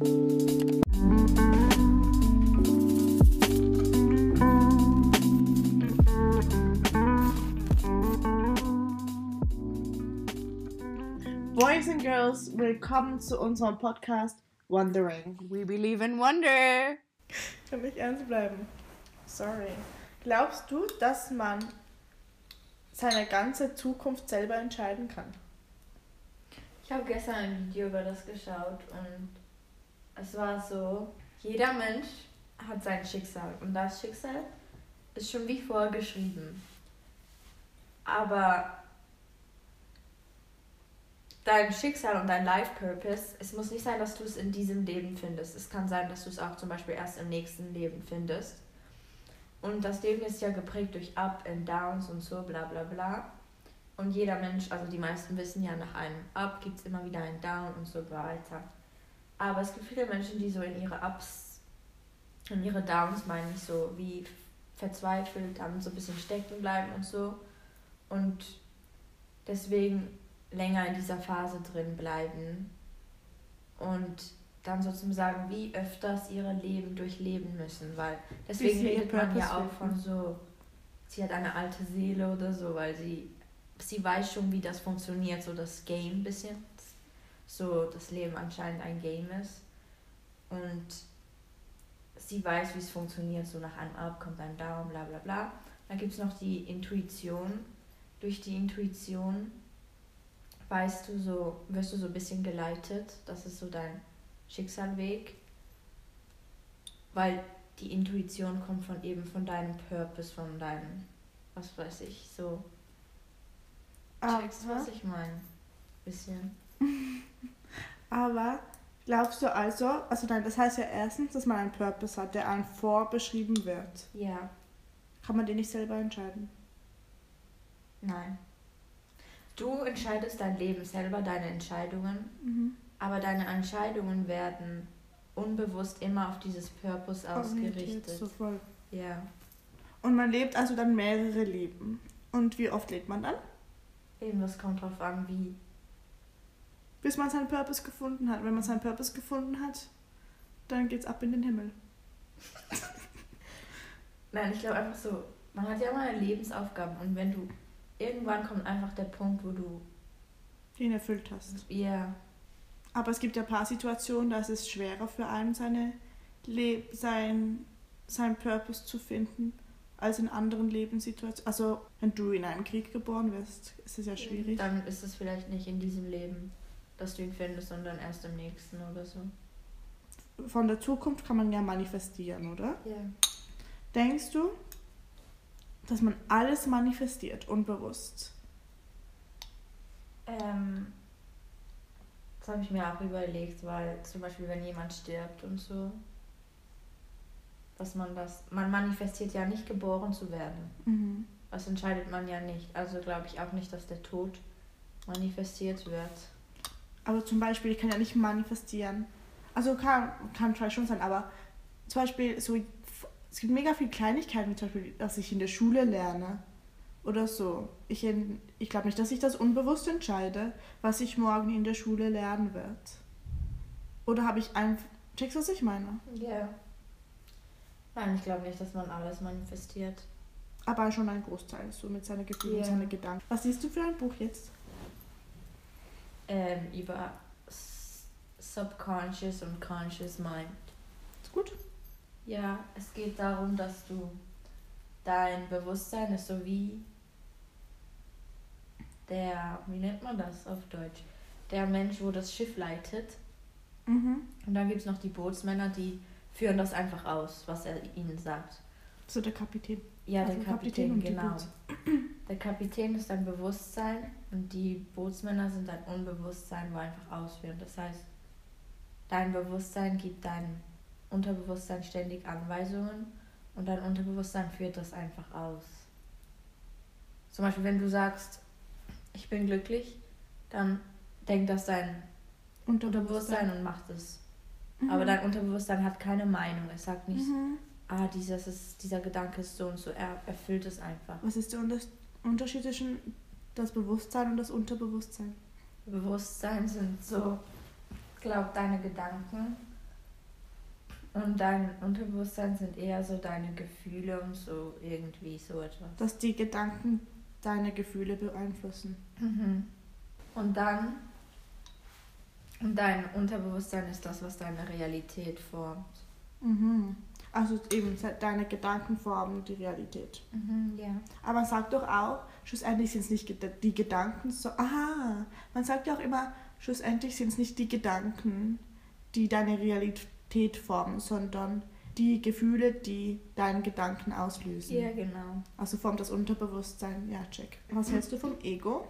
Boys and Girls, willkommen zu unserem Podcast Wondering. We believe in wonder. Ich kann nicht ernst bleiben. Sorry. Glaubst du, dass man seine ganze Zukunft selber entscheiden kann? Ich habe gestern ein Video über das geschaut und es war so, jeder Mensch hat sein Schicksal und das Schicksal ist schon wie vorgeschrieben. Aber dein Schicksal und dein Life Purpose, es muss nicht sein, dass du es in diesem Leben findest. Es kann sein, dass du es auch zum Beispiel erst im nächsten Leben findest. Und das Leben ist ja geprägt durch Up and Downs und so, bla bla bla. Und jeder Mensch, also die meisten wissen ja, nach einem Up gibt es immer wieder ein Down und so weiter. Aber es gibt viele Menschen, die so in ihre Ups, in ihre Downs, meine ich, so wie verzweifelt, dann so ein bisschen stecken bleiben und so. Und deswegen länger in dieser Phase drin bleiben und dann sozusagen wie öfters ihre Leben durchleben müssen, weil deswegen redet man ja auch von so, sie hat eine alte Seele oder so, weil sie, sie weiß schon, wie das funktioniert, so das Game ein bisschen, so das Leben anscheinend ein Game ist und sie weiß, wie es funktioniert, so nach einem Up kommt ein Down, bla bla bla. Dann gibt es noch die Intuition. Durch die Intuition weißt du so, wirst du so ein bisschen geleitet. Das ist so dein Schicksalweg. Weil die Intuition kommt von eben von deinem Purpose, von deinem, was weiß ich, so. Checkst du, was ich meine? Bisschen. Aber glaubst du also, also nein, das heißt ja erstens, dass man einen Purpose hat, der einem vorbeschrieben wird. Ja. Kann man den nicht selber entscheiden? Nein. Du entscheidest dein Leben selber, deine Entscheidungen, Mhm. aber deine Entscheidungen werden unbewusst immer auf dieses Purpose ausgerichtet. So voll. Ja. Und man lebt also dann mehrere Leben. Und wie oft lebt man dann? Eben, das kommt drauf an, wie. Bis man seinen Purpose gefunden hat. Wenn man seinen Purpose gefunden hat, dann geht's ab in den Himmel. Nein, ich glaube einfach so, man hat ja immer Lebensaufgaben und wenn du. Irgendwann kommt einfach der Punkt, wo du. Den erfüllt hast. Ja. Aber es gibt ja ein paar Situationen, da ist es schwerer für einen, seine Le sein, sein Purpose zu finden, als in anderen Lebenssituationen. Also, wenn du in einem Krieg geboren wirst, ist es ja schwierig. Dann ist es vielleicht nicht in diesem Leben, dass du ihn findest, sondern erst im nächsten oder so. Von der Zukunft kann man ja manifestieren, oder? Ja. Denkst du, dass man alles manifestiert, unbewusst? Ähm, das habe ich mir auch überlegt, weil zum Beispiel, wenn jemand stirbt und so, dass man das, man manifestiert ja nicht geboren zu werden. Mhm. Das entscheidet man ja nicht. Also glaube ich auch nicht, dass der Tod manifestiert wird. Aber zum Beispiel, ich kann ja nicht manifestieren. Also kann, kann vielleicht schon sein, aber zum Beispiel so, es gibt mega viele Kleinigkeiten, wie zum Beispiel, dass ich in der Schule lerne oder so. Ich, ich glaube nicht, dass ich das unbewusst entscheide, was ich morgen in der Schule lernen werde. Oder habe ich einfach, checkst du, was ich meine? Ja. Nein, ich glaube nicht, dass man alles manifestiert. Aber schon ein Großteil, so mit seinen Gefühlen und Ja. seinen Gedanken. Was siehst du für ein Buch jetzt? Ähm, über Subconscious und Conscious Mind. Ist gut? Ja, es geht darum, dass du dein Bewusstsein ist so wie der, wie nennt man das auf Deutsch? Der Mensch, wo das Schiff leitet. Mhm. Und dann gibt es noch die Bootsmänner, die führen das einfach aus, was er ihnen sagt. So der Kapitän. Ja, Also der Kapitän Kapitän, genau. Der Kapitän ist dein Bewusstsein und die Bootsmänner sind dein Unbewusstsein, wo einfach ausführen. Das heißt, dein Bewusstsein gibt dein Unterbewusstsein ständig Anweisungen und dein Unterbewusstsein führt das einfach aus. Zum Beispiel, wenn du sagst, ich bin glücklich, dann denkt das dein Unterbewusstsein und macht es. Mhm. Aber dein Unterbewusstsein hat keine Meinung. Es sagt nicht, Mhm. Ah, dieses ist, dieser Gedanke ist so und so. Er erfüllt es einfach. Was ist der Unter Unterschied zwischen das Bewusstsein und das Unterbewusstsein? Bewusstsein sind so, glaub deine Gedanken Und dein Unterbewusstsein sind eher so deine Gefühle und so irgendwie so etwas. Dass die Gedanken deine Gefühle beeinflussen. Mhm. Und dann, und dein Unterbewusstsein ist das, was deine Realität formt. Mhm. Also eben deine Gedanken formen die Realität. Mhm, ja. Aber man sagt doch auch, schlussendlich sind es nicht die Gedanken, so, aha, man sagt ja auch immer, schlussendlich sind es nicht die Gedanken, die deine Realität formen, sondern die Gefühle, die deinen Gedanken auslösen. Ja, genau. Also formt das Unterbewusstsein, ja, check. Was hältst du vom Ego?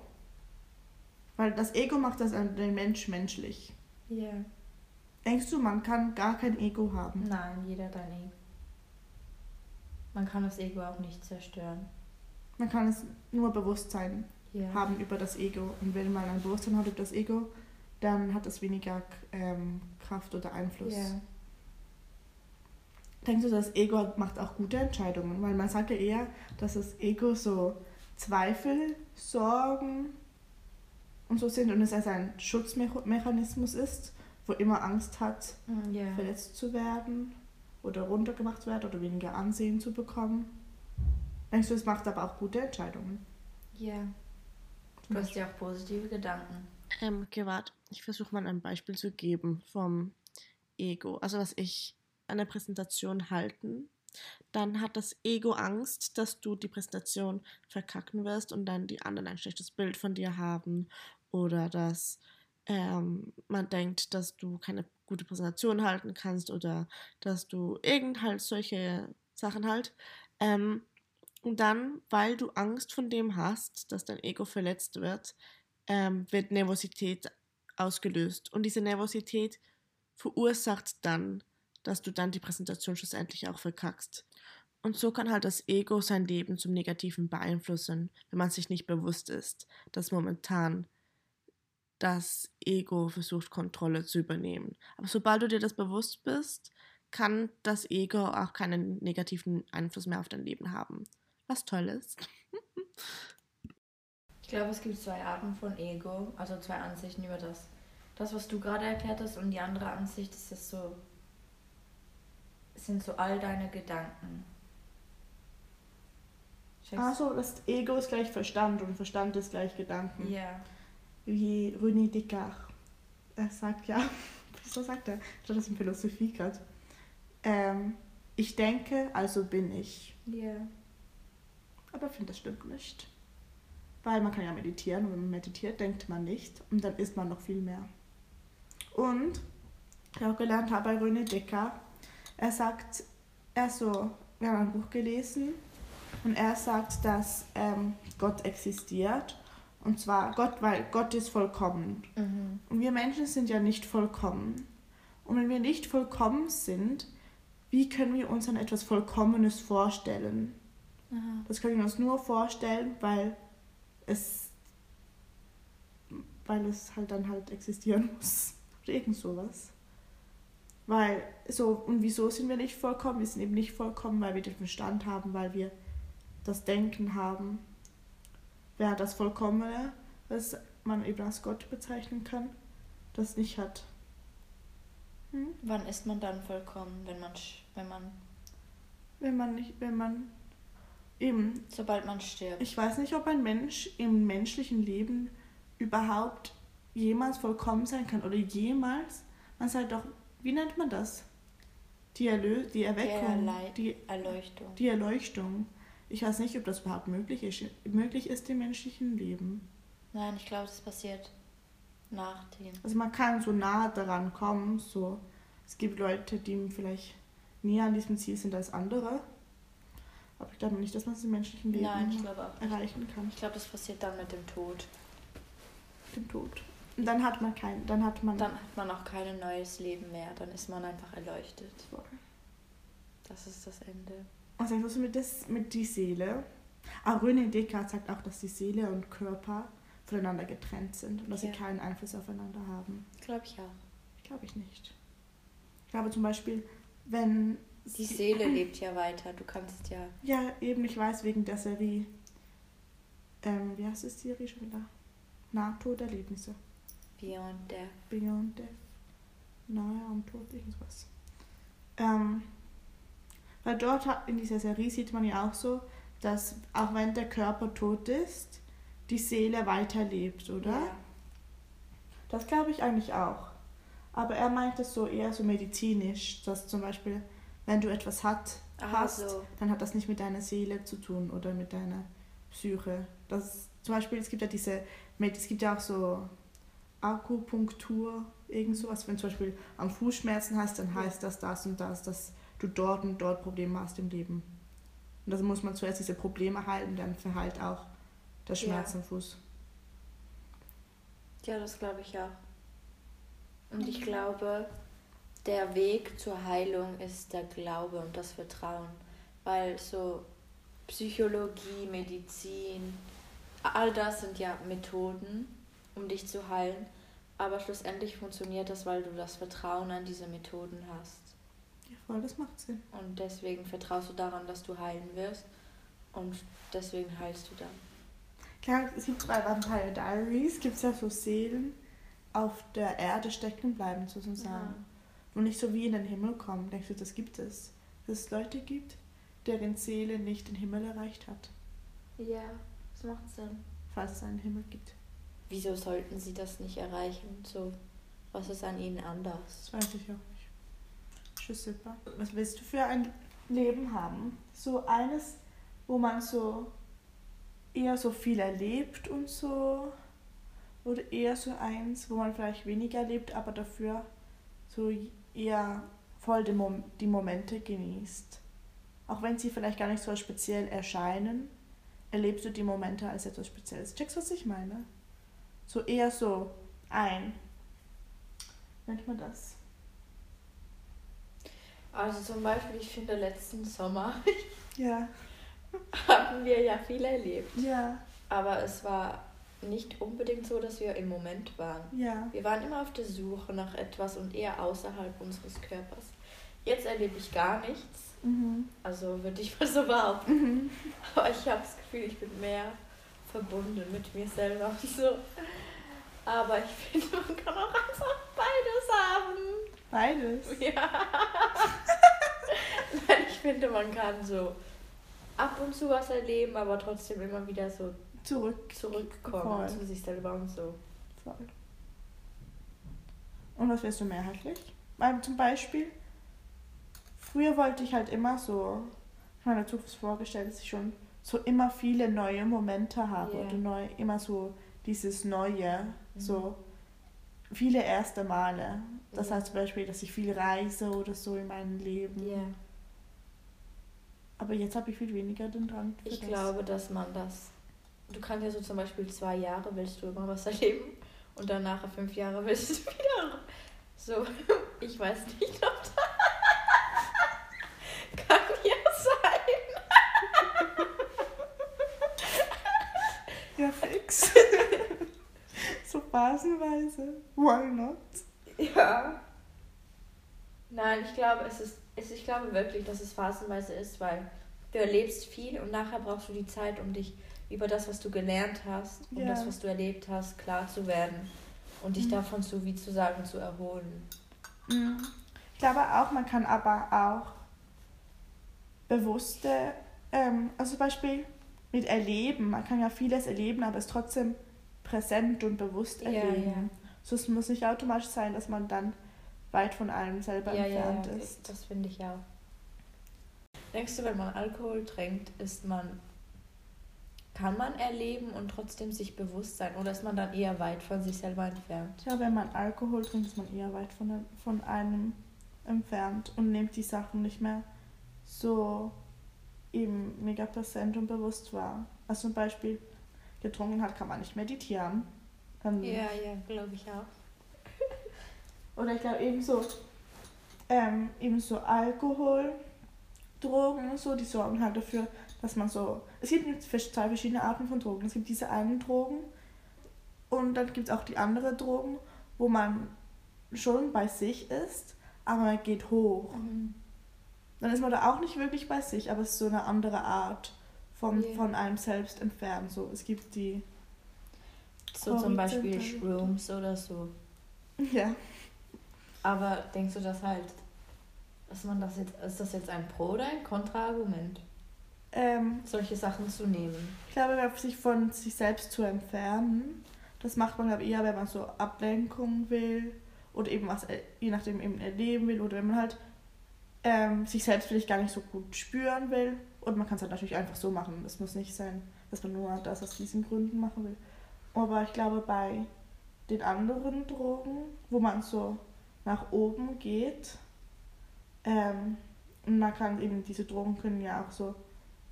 Weil das Ego macht das den Mensch menschlich. Ja. Denkst du, man kann gar kein Ego haben? Nein, jeder hat ein Ego. Man kann das Ego auch nicht zerstören. Man kann es nur Bewusstsein Ja. haben über das Ego. Und wenn man ein Bewusstsein hat über das Ego, dann hat es weniger ähm, Kraft oder Einfluss. Ja. Denkst du, das Ego macht auch gute Entscheidungen? Weil man sagt ja eher, dass das Ego so Zweifel, Sorgen und so sind und es als ein Schutzmechanismus ist, wo immer Angst hat, Mm, Ja. verletzt zu werden oder runtergemacht zu werden oder weniger Ansehen zu bekommen. Denkst du, es macht aber auch gute Entscheidungen? Ja. Du hast ja auch positive Gedanken. Ähm, okay, warte. Ich versuche mal ein Beispiel zu geben vom Ego. Also, was ich eine Präsentation halten, dann hat das Ego Angst, dass du die Präsentation verkacken wirst und dann die anderen ein schlechtes Bild von dir haben oder dass ähm, man denkt, dass du keine gute Präsentation halten kannst oder dass du irgend halt solche Sachen halt. Ähm, und dann, weil du Angst von dem hast, dass dein Ego verletzt wird, ähm, wird Nervosität ausgelöst. Und diese Nervosität verursacht dann, dass du dann die Präsentation schlussendlich auch verkackst. Und so kann halt das Ego sein Leben zum Negativen beeinflussen, wenn man sich nicht bewusst ist, dass momentan das Ego versucht, Kontrolle zu übernehmen. Aber sobald du dir das bewusst bist, kann das Ego auch keinen negativen Einfluss mehr auf dein Leben haben. Was toll ist. Ich glaube, es gibt zwei Arten von Ego, also zwei Ansichten über das. Das, was du gerade erklärt hast, und die andere Ansicht ist es so, es sind so all deine Gedanken. Checkst- Also das Ego ist gleich Verstand und Verstand ist gleich Gedanken. Ja. Wie René Descartes. Er sagt ja, wieso sagt er? Ich glaube, das ist in Philosophie gerade. Ähm, ich denke, also bin ich. Ja. Aber ich finde, das stimmt nicht. Weil man kann ja meditieren und wenn man meditiert, denkt man nicht und dann ist man noch viel mehr. Und ich auch gelernt habe bei René Descartes, er sagt, er so, wir haben ein Buch gelesen und er sagt, dass ähm, Gott existiert. Und zwar Gott, weil Gott ist vollkommen. Mhm. Und wir Menschen sind ja nicht vollkommen. Und wenn wir nicht vollkommen sind, wie können wir uns dann etwas Vollkommenes vorstellen? Aha. Das können wir uns nur vorstellen, weil es, weil es halt dann halt existieren muss. Oder irgend sowas. Weil, so, und wieso sind wir nicht vollkommen? Wir sind eben nicht vollkommen, weil wir den Verstand haben, weil wir das Denken haben. Wer das Vollkommene, was man eben als Gott bezeichnen kann, das nicht hat. Hm? Wann ist man dann vollkommen, wenn man, sch- wenn man, Wenn man nicht, wenn man eben sobald man stirbt? Ich weiß nicht, ob ein Mensch im menschlichen Leben überhaupt jemals vollkommen sein kann oder jemals. Man sagt doch, wie nennt man das? Die, Erlö die Erweckung, die, Erleuchtung. die Erleuchtung. Ich weiß nicht, ob das überhaupt möglich ist, möglich ist im menschlichen Leben. Nein, ich glaube, das passiert nach dem. Also man kann so nah daran kommen, so. Es gibt Leute, die vielleicht näher an diesem Ziel sind als andere. Aber ich glaube nicht, dass man es im menschlichen Leben Nein, erreichen kann. Ich glaube, das passiert dann mit dem Tod. Dem Tod. Und dann hat man kein, dann hat man Dann hat man auch kein neues Leben mehr. Dann ist man einfach erleuchtet. Das ist das Ende. Was sagst du mit, das, mit die Seele? Ah, René Descartes sagt auch, dass die Seele und Körper voneinander getrennt sind und dass Ja. sie keinen Einfluss aufeinander haben. Glaube ich auch. Glaube ich nicht. Ich glaube zum Beispiel, wenn... Die Seele lebt ja weiter. Du kannst ja. Ja, eben, ich weiß, wegen der Serie... Ähm, wie heißt es die Serie schon wieder? Ähm, weil dort in dieser Serie sieht man ja auch so, dass auch wenn der Körper tot ist, die Seele weiterlebt, oder? Ja. Das glaube ich eigentlich auch. Aber er meint es so eher so medizinisch, dass zum Beispiel, wenn du etwas hat, Aha, hast, so. dann hat das nicht mit deiner Seele zu tun oder mit deiner Psyche. Das zum Beispiel, es gibt ja diese, es gibt ja auch so Akupunktur, irgend sowas. Wenn du zum Beispiel am Fuß Schmerzen hast, dann heißt das das und das, dass du dort und dort Probleme hast im Leben. Und das muss man zuerst diese Probleme heilen, dann verheilt auch der Schmerz Ja. am Fuß. Ja, das glaube ich auch. Und ich glaube, der Weg zur Heilung ist der Glaube und das Vertrauen. Weil so Psychologie, Medizin, all das sind ja Methoden, um dich zu heilen. Aber schlussendlich funktioniert das, weil du das Vertrauen an diese Methoden hast. Ja, voll, das macht Sinn. Und deswegen vertraust du daran, dass du heilen wirst. Und deswegen heilst du dann. Klar, es gibt bei Vampire Diaries gibt es ja so Seelen auf der Erde stecken bleiben, sozusagen. Und nicht so wie in den Himmel kommen. Denkst du, das gibt es? Dass es Leute gibt, deren Seele nicht den Himmel erreicht hat, Ja, das macht Sinn. falls es einen Himmel gibt. Wieso sollten sie das nicht erreichen? So, was ist an ihnen anders? Das weiß ich auch super. Was willst du für ein Leben haben? So eines, wo man so eher so viel erlebt und so. Oder eher so eins, wo man vielleicht weniger erlebt, aber dafür so eher voll die, Mom die Momente genießt. Auch wenn sie vielleicht gar nicht so speziell erscheinen, erlebst du die Momente als etwas Spezielles. Checkst du, was ich meine? So eher so ein. Nennt man das? Also zum Beispiel, ich finde, letzten Sommer Ja. haben wir ja viel erlebt. Ja. Aber es war nicht unbedingt so, dass wir im Moment waren. Ja. Wir waren immer auf der Suche nach etwas und eher außerhalb unseres Körpers. Jetzt erlebe ich gar nichts. Mhm. Also würde ich mal so behaupten. Mhm. Aber ich habe das Gefühl, ich bin mehr verbunden mit mir selber und so. Aber ich finde, man kann auch einfach beides haben. Beides. Ja. Nein, ich finde, man kann so ab und zu was erleben, aber trotzdem immer wieder so Zurück. zurückkommen Voll. zu sich selber und so. Voll. Und was willst du mehrheitlich? Weil zum Beispiel, früher wollte ich halt immer so, ich habe mir dazu vorgestellt, dass ich schon so immer viele neue Momente habe Ja. oder neu, immer so dieses Neue, Mhm. so viele erste Male. Das Ja. heißt zum Beispiel, dass ich viel reise oder so in meinem Leben. Ja. Aber jetzt habe ich viel weniger den Drang für Ich das. glaube, dass man das. Du kannst ja so zum Beispiel zwei Jahre willst du immer was erleben und dann nachher fünf Jahre willst du wieder. So, ich weiß nicht, ob das. Kann ja sein. Ja, fix. so phasenweise. Why not? Ja. Nein, ich glaube, es ist, es, ich glaube wirklich, dass es phasenweise ist, weil du erlebst viel und nachher brauchst du die Zeit, um dich über das, was du gelernt hast und Ja. das, was du erlebt hast, klar zu werden und dich Mhm. davon so wie zu sagen zu erholen. Mhm. Ich glaube auch, man kann aber auch bewusste, ähm, also zum Beispiel mit Erleben, man kann ja vieles erleben, aber es trotzdem präsent und bewusst Ja, erleben. So, es muss nicht automatisch sein, dass man dann weit von einem selber Ja, ja, entfernt ja, ist. das finde ich auch. Denkst du, wenn man Alkohol trinkt, ist man kann man erleben und trotzdem sich bewusst sein oder ist man dann eher weit von sich selber entfernt? Ja, wenn man Alkohol trinkt, ist man eher weit von, von einem entfernt und nimmt die Sachen nicht mehr so eben mega präsent und bewusst wahr. Also zum Beispiel getrunken hat, kann man nicht meditieren. Dann, Ja, ja, glaube ich auch. Oder ich glaube eben so, ähm, eben so Alkohol, Drogen und so, die sorgen halt dafür, dass man so. Es gibt zwei verschiedene Arten von Drogen. Es gibt diese einen Drogen und dann gibt es auch die andere Drogen, wo man schon bei sich ist, aber man geht hoch. Mhm. Dann ist man da auch nicht wirklich bei sich, aber es ist so eine andere Art vom, Ja. von einem selbst entfernen. So, es gibt die. So zum Beispiel. Shrooms oder so. Ja. Aber denkst du das halt? Ist, man das jetzt, ist das jetzt ein Pro- oder ein Kontraargument, Ähm, solche Sachen zu nehmen? ich glaube, sich von sich selbst zu entfernen, das macht man glaube ich, eher, wenn man so Ablenkung will oder eben was, äh, je nachdem eben erleben will oder wenn man halt ähm, sich selbst vielleicht gar nicht so gut spüren will. Und man kann es halt natürlich einfach so machen. Es muss nicht sein, dass man nur das aus diesen Gründen machen will. Aber ich glaube, bei den anderen Drogen, wo man so nach oben geht, ähm, und man kann eben, diese Drogen können ja auch so,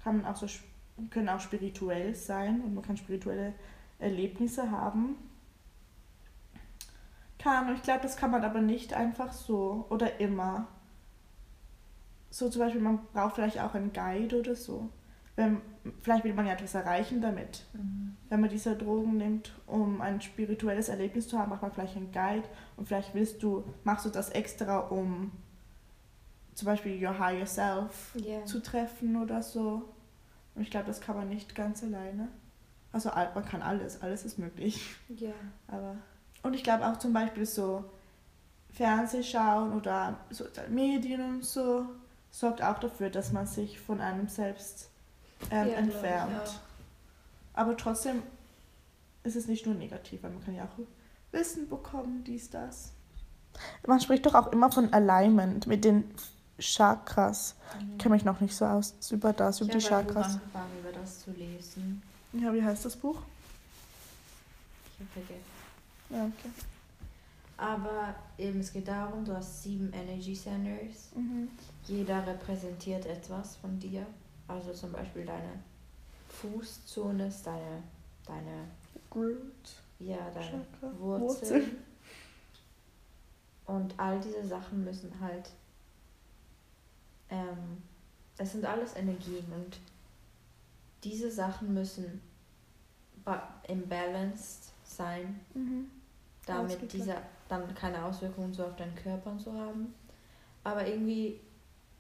kann auch so, können auch spirituell sein und man kann spirituelle Erlebnisse haben. Kann, ich glaube, das kann man aber nicht einfach so oder immer. So zum Beispiel, man braucht vielleicht auch einen Guide oder so. Wenn, vielleicht will man ja etwas erreichen damit. Mhm. Wenn man diese Drogen nimmt, um ein spirituelles Erlebnis zu haben, macht man vielleicht einen Guide und vielleicht willst du, machst du das extra, um zum Beispiel your higher self Ja. zu treffen oder so. Und ich glaube, das kann man nicht ganz alleine. Also man kann alles, alles ist möglich. Ja. Aber und ich glaube auch zum Beispiel so Fernsehschauen oder so Medien und so sorgt auch dafür, dass man sich von einem selbst ähm, Ja, ich entfernt. Aber trotzdem ist es nicht nur negativ, weil man kann ja auch Wissen bekommen, dies, das. Man spricht doch auch immer von Alignment mit den Chakras. Ich kenne mich noch nicht so aus über das, über ich die habe ein Buch Chakras. angefangen, über das zu lesen. Ja, wie heißt das Buch? Ich habe vergessen. Ja, okay. Aber eben, es geht darum, du hast sieben Energy Centers. Mhm. Jeder repräsentiert etwas von dir. Also zum Beispiel deine Fußzone ist deine, deine, Groot. ja, deine Chakra. Wurzeln. Und all diese Sachen müssen halt, ähm, das sind alles Energien und diese Sachen müssen ba- imbalanced sein, Mhm. damit dieser dann keine Auswirkungen so auf deinen Körper und so haben. Aber irgendwie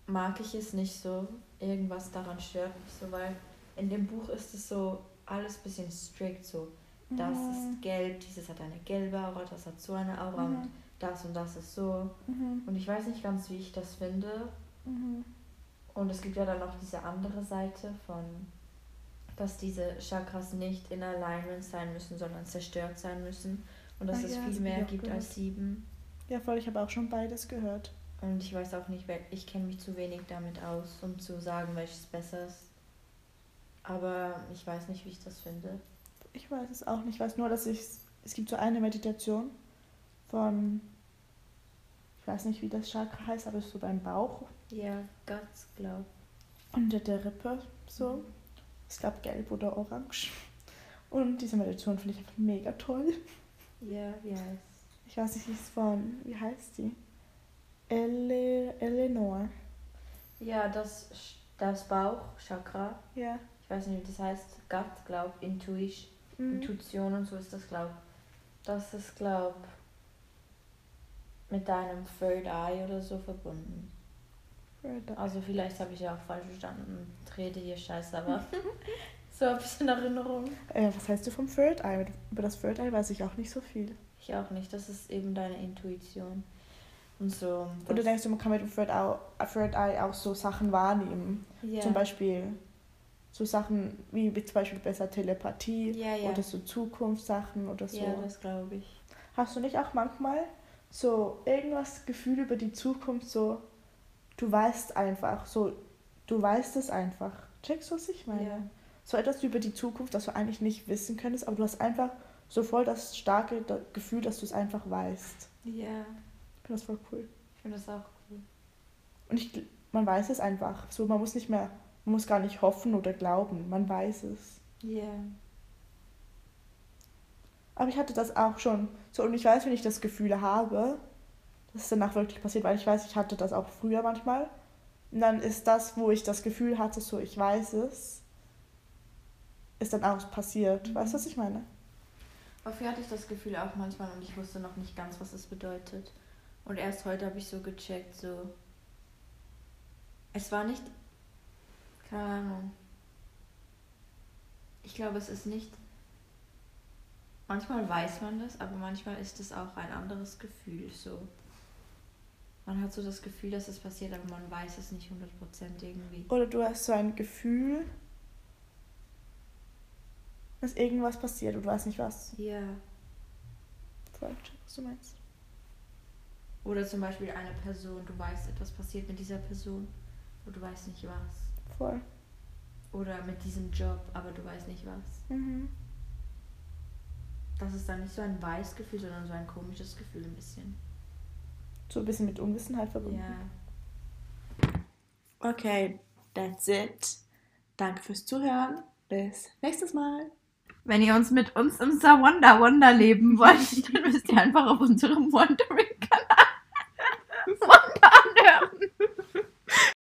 mag ich es nicht so, irgendwas daran stört mich so, weil in dem Buch ist es so alles bisschen strikt so. Das Mhm. ist gelb, dieses hat eine gelbe Aura, das hat so eine Aura und Mhm. das und das ist so. Mhm. Und ich weiß nicht ganz, wie ich das finde. Mhm. Und es gibt ja dann noch diese andere Seite von, dass diese Chakras nicht in Alignment sein müssen, sondern zerstört sein müssen. Und dass Ah es ja, viel mehr gibt gehört. als sieben. Ja, voll, ich habe auch schon beides gehört. Und ich weiß auch nicht, ich kenne mich zu wenig damit aus, um zu sagen, welches besser ist. Aber ich weiß nicht, wie ich das finde. Ich weiß es auch nicht. Ich weiß nur, dass ich. Es gibt so eine Meditation von. Ich weiß nicht, wie das Chakra heißt, aber es ist so beim Bauch Ja, Guts, glaub. unter der Rippe. So. Ich glaube gelb oder orange. Und diese Meditation finde ich einfach mega toll. Ja, wie heißt Ich weiß nicht, die ist von. Wie heißt die? Ele Eleanor. Ja, das, das Bauchchakra. Ja. Ich weiß nicht, wie das heißt. Gut, glaub. Intuition. Mhm. Intuition und so ist das, glaub. Das ist, glaub, mit deinem Third Eye oder so verbunden. Also vielleicht habe ich ja auch falsch verstanden und rede hier scheiße, aber so habe ich es in Erinnerung. Äh, was heißt du vom Third Eye? Über das Third Eye weiß ich auch nicht so viel. Ich auch nicht, das ist eben deine Intuition. Und so. Oder denkst du, man kann mit dem Third Eye, Third Eye auch so Sachen wahrnehmen? ja. Zum Beispiel so Sachen wie zum Beispiel besser Telepathie Ja, ja. oder so Zukunftssachen oder so. Ja, das glaube ich. Hast du nicht auch manchmal so irgendwas Gefühl über die Zukunft, so du weißt einfach, so du weißt es einfach. Checkst du, was ich meine? So etwas über die Zukunft, das du eigentlich nicht wissen könntest, aber du hast einfach so voll das starke Gefühl, dass du es einfach weißt. Ja, Ich finde das voll cool. ich finde das auch cool. Und ich, man weiß es einfach. So, man muss nicht mehr, man muss gar nicht hoffen oder glauben. Man weiß es. Ja. Aber ich hatte das auch schon. So, und ich weiß, wenn ich das Gefühl habe, dass es danach wirklich passiert, weil ich weiß, ich hatte das auch früher manchmal. Und dann ist das, wo ich das Gefühl hatte, so ich weiß es, ist dann auch passiert. Weißt du, was ich meine? Dafür hatte ich das Gefühl auch manchmal und ich wusste noch nicht ganz, was es bedeutet. Und erst heute habe ich so gecheckt, so. Es war nicht. Keine Ahnung. Ich glaube, es ist nicht. Manchmal weiß man das, aber manchmal ist es auch ein anderes Gefühl, so. Man hat so das Gefühl, dass es passiert, aber man weiß es nicht 100% irgendwie. Oder du hast so ein Gefühl, dass irgendwas passiert und du weißt nicht was. Ja. Voll, check, was du meinst. Oder zum Beispiel eine Person, du weißt, etwas passiert mit dieser Person, aber du weißt nicht was. Voll. Oder mit diesem Job, aber du weißt nicht was. Mhm. Das ist dann nicht so ein Weißgefühl, sondern so ein komisches Gefühl ein bisschen. So ein bisschen mit Unwissenheit verbunden. Ja. Okay, that's it. Danke fürs Zuhören. Bis nächstes Mal. Wenn ihr uns mit uns im Wonder Wonder leben wollt, dann müsst ihr einfach auf unserem Wondering-Kanal